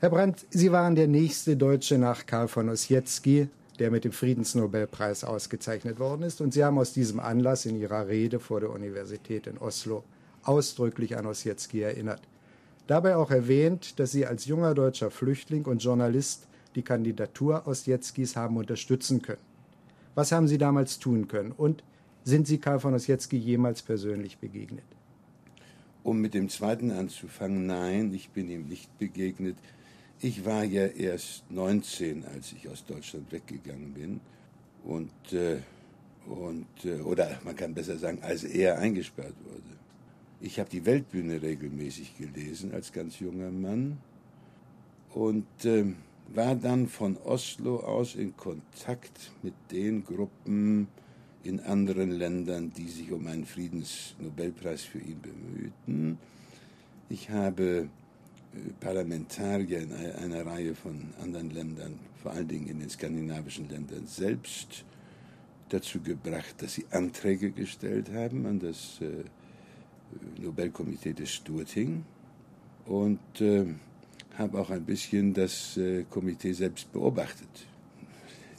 Herr Brandt, Sie waren der nächste Deutsche nach Karl von Ossietzky, der mit dem Friedensnobelpreis ausgezeichnet worden ist. Und Sie haben aus diesem Anlass in Ihrer Rede vor der Universität in Oslo ausdrücklich an Ossietzky erinnert. Dabei auch erwähnt, dass Sie als junger deutscher Flüchtling und Journalist die Kandidatur Ossietzkys haben unterstützen können. Was haben Sie damals tun können? Und sind Sie Karl von Ossietzky jemals persönlich begegnet? Um mit dem zweiten anzufangen, nein, ich bin ihm nicht begegnet. Ich war ja erst 19, als ich aus Deutschland weggegangen bin. Und, äh, und äh, oder man kann besser sagen, als er eingesperrt wurde. Ich habe die Weltbühne regelmäßig gelesen als ganz junger Mann und äh, war dann von Oslo aus in Kontakt mit den Gruppen in anderen Ländern, die sich um einen Friedensnobelpreis für ihn bemühten. Ich habe Parlamentarier in einer Reihe von anderen Ländern, vor allen Dingen in den skandinavischen Ländern selbst, dazu gebracht, dass sie Anträge gestellt haben an das äh, Nobelkomitee des Sturting und äh, habe auch ein bisschen das äh, Komitee selbst beobachtet.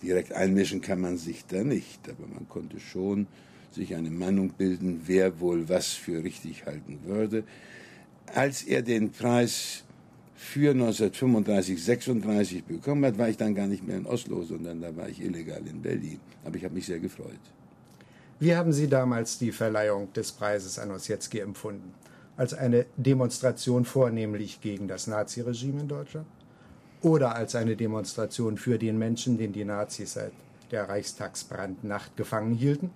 Direkt einmischen kann man sich da nicht, aber man konnte schon sich eine Meinung bilden, wer wohl was für richtig halten würde. Als er den Preis für 1935, 36 bekommen hat, war ich dann gar nicht mehr in Oslo, sondern da war ich illegal in Berlin. Aber ich habe mich sehr gefreut. Wie haben Sie damals die Verleihung des Preises an Ossietzky empfunden? Als eine Demonstration vornehmlich gegen das Naziregime in Deutschland? Oder als eine Demonstration für den Menschen, den die Nazis seit der Reichstagsbrandnacht gefangen hielten?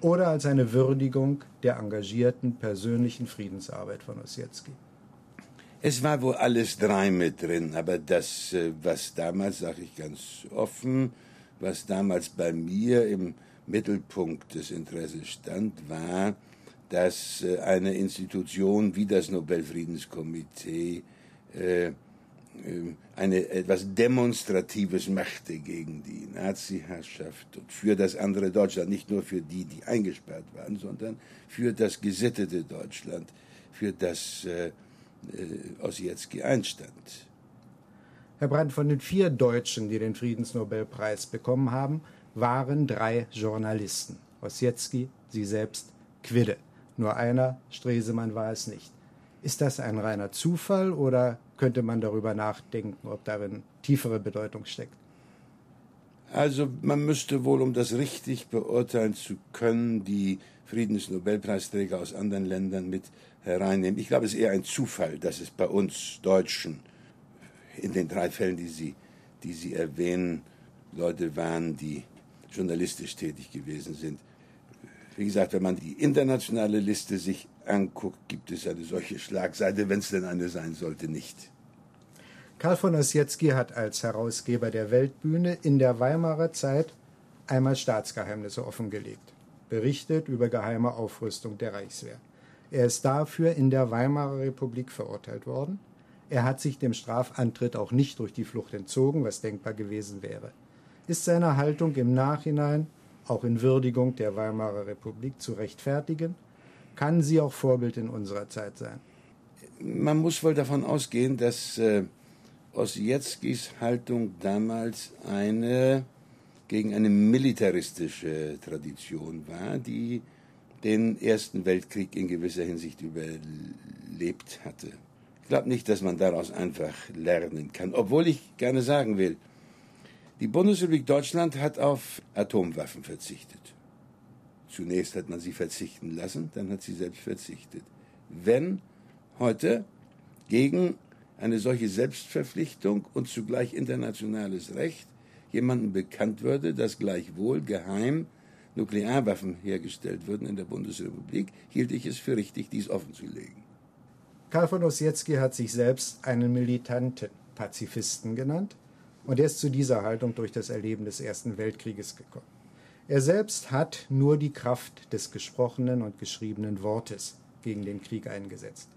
Oder als eine Würdigung der engagierten persönlichen Friedensarbeit von Ossietzky? Es war wohl alles drei mit drin, aber das, äh, was damals, sage ich ganz offen, was damals bei mir im Mittelpunkt des Interesses stand, war, dass äh, eine Institution wie das Nobelfriedenskomitee äh, äh, eine etwas Demonstratives machte gegen die Nazi-Herrschaft und für das andere Deutschland, nicht nur für die, die eingesperrt waren, sondern für das gesittete Deutschland, für das äh, äh, Ossietzky einstand. Herr Brandt, von den vier Deutschen, die den Friedensnobelpreis bekommen haben, waren drei Journalisten. Ossietzky, Sie selbst, Quidde. Nur einer, Stresemann, war es nicht. Ist das ein reiner Zufall oder könnte man darüber nachdenken, ob darin tiefere Bedeutung steckt? Also man müsste wohl, um das richtig beurteilen zu können, die Friedensnobelpreisträger aus anderen Ländern mit hereinnehmen. Ich glaube, es ist eher ein Zufall, dass es bei uns Deutschen in den drei Fällen, die Sie, die Sie erwähnen, Leute waren, die journalistisch tätig gewesen sind. Wie gesagt, wenn man die internationale Liste sich anguckt, gibt es eine solche Schlagseite, wenn es denn eine sein sollte, nicht. Karl von Ossietzky hat als Herausgeber der Weltbühne in der Weimarer Zeit einmal Staatsgeheimnisse offengelegt, berichtet über geheime Aufrüstung der Reichswehr. Er ist dafür in der Weimarer Republik verurteilt worden. Er hat sich dem Strafantritt auch nicht durch die Flucht entzogen, was denkbar gewesen wäre ist seine Haltung im Nachhinein, auch in Würdigung der Weimarer Republik, zu rechtfertigen? Kann sie auch Vorbild in unserer Zeit sein? Man muss wohl davon ausgehen, dass äh, Ossietzkis Haltung damals eine gegen eine militaristische Tradition war, die den Ersten Weltkrieg in gewisser Hinsicht überlebt hatte. Ich glaube nicht, dass man daraus einfach lernen kann, obwohl ich gerne sagen will, die Bundesrepublik Deutschland hat auf Atomwaffen verzichtet. Zunächst hat man sie verzichten lassen, dann hat sie selbst verzichtet. Wenn heute gegen eine solche Selbstverpflichtung und zugleich internationales Recht jemandem bekannt würde, dass gleichwohl geheim Nuklearwaffen hergestellt würden in der Bundesrepublik, hielt ich es für richtig, dies offenzulegen. Karl von Ossietzky hat sich selbst einen militanten Pazifisten genannt. Und er ist zu dieser Haltung durch das Erleben des Ersten Weltkrieges gekommen. Er selbst hat nur die Kraft des gesprochenen und geschriebenen Wortes gegen den Krieg eingesetzt.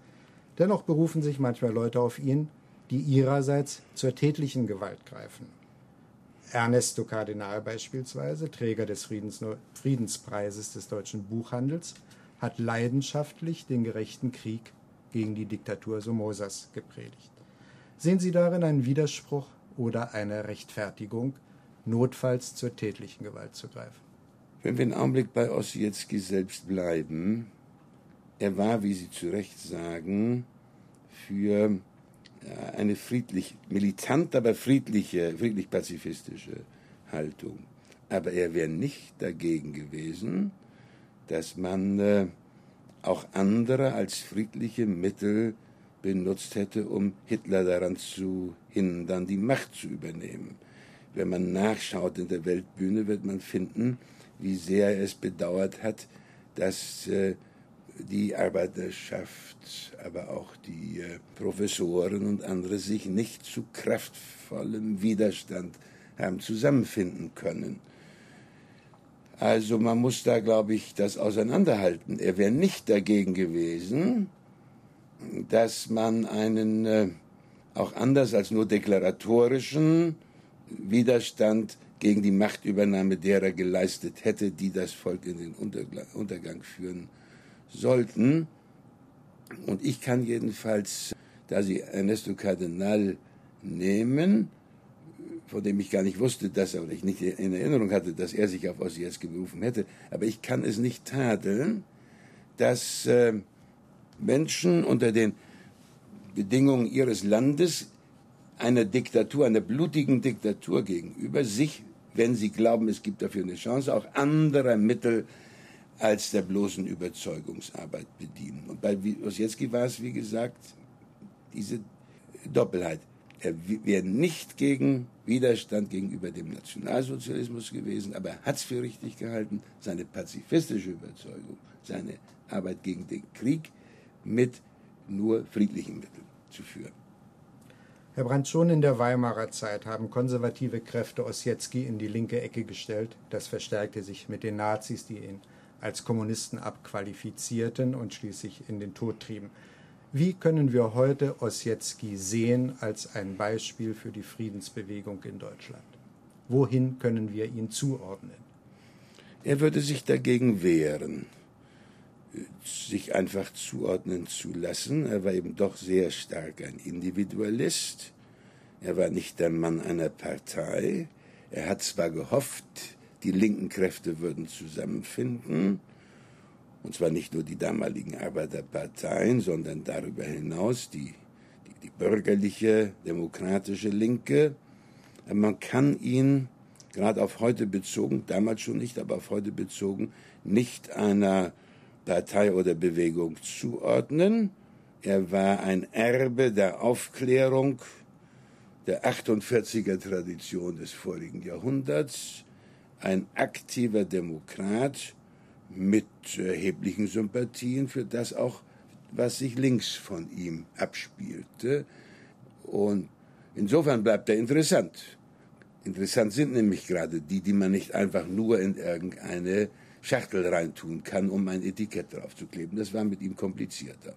Dennoch berufen sich manchmal Leute auf ihn, die ihrerseits zur tätlichen Gewalt greifen. Ernesto Kardinal beispielsweise, Träger des Friedens Friedenspreises des deutschen Buchhandels, hat leidenschaftlich den gerechten Krieg gegen die Diktatur Somosas gepredigt. Sehen Sie darin einen Widerspruch oder eine Rechtfertigung, notfalls zur tätlichen Gewalt zu greifen? Wenn wir einen Augenblick bei Ossietzky selbst bleiben, er war, wie Sie zu Recht sagen, für äh, eine friedlich, militant, aber friedliche, friedlich-pazifistische Haltung. Aber er wäre nicht dagegen gewesen, dass man äh, auch andere als friedliche Mittel benutzt hätte, um Hitler daran zu hindern, die Macht zu übernehmen. Wenn man nachschaut in der Weltbühne, wird man finden, wie sehr er es bedauert hat, dass äh, die Arbeiterschaft, aber auch die äh, Professoren und andere sich nicht zu kraftvollem Widerstand haben zusammenfinden können. Also man muss da, glaube ich, das auseinanderhalten. Er wäre nicht dagegen gewesen, dass man einen äh, auch anders als nur deklaratorischen Widerstand gegen die Machtübernahme derer geleistet hätte, die das Volk in den Untergang führen sollten. Und ich kann jedenfalls, da Sie Ernesto Cardenal nehmen, von dem ich gar nicht wusste, dass er, oder ich nicht in Erinnerung hatte, dass er sich auf Ossietzky berufen hätte, aber ich kann es nicht tadeln, dass äh, Menschen unter den Bedingungen ihres Landes einer Diktatur, einer blutigen Diktatur gegenüber sich, wenn sie glauben, es gibt dafür eine Chance, auch anderer Mittel als der bloßen Überzeugungsarbeit bedienen. Und bei Ossietzky war es, wie gesagt, diese Doppelheit. Er wäre nicht gegen Widerstand gegenüber dem Nationalsozialismus gewesen, aber er hat es für richtig gehalten, seine pazifistische Überzeugung, seine Arbeit gegen den Krieg mit nur friedlichen Mitteln zu führen. Herr Brandt, schon in der Weimarer Zeit haben konservative Kräfte Ossietzky in die linke Ecke gestellt. Das verstärkte sich mit den Nazis, die ihn als Kommunisten abqualifizierten und schließlich in den Tod trieben. Wie können wir heute Ossietzky sehen als ein Beispiel für die Friedensbewegung in Deutschland? Wohin können wir ihn zuordnen? Er würde sich dagegen wehren, sich einfach zuordnen zu lassen. Er war eben doch sehr stark ein Individualist. Er war nicht der Mann einer Partei. Er hat zwar gehofft, die linken Kräfte würden zusammenfinden, und zwar nicht nur die damaligen Arbeiterparteien, sondern darüber hinaus die, die, die bürgerliche, demokratische Linke. Man kann ihn, gerade auf heute bezogen, damals schon nicht, aber auf heute bezogen, nicht einer Partei oder Bewegung zuordnen. Er war ein Erbe der Aufklärung, der 48er Tradition des vorigen Jahrhunderts, ein aktiver Demokrat, mit erheblichen Sympathien für das auch, was sich links von ihm abspielte. Und insofern bleibt er interessant. Interessant sind nämlich gerade die, die man nicht einfach nur in irgendeine Schachtel reintun kann, um ein Etikett draufzukleben. Das war mit ihm komplizierter.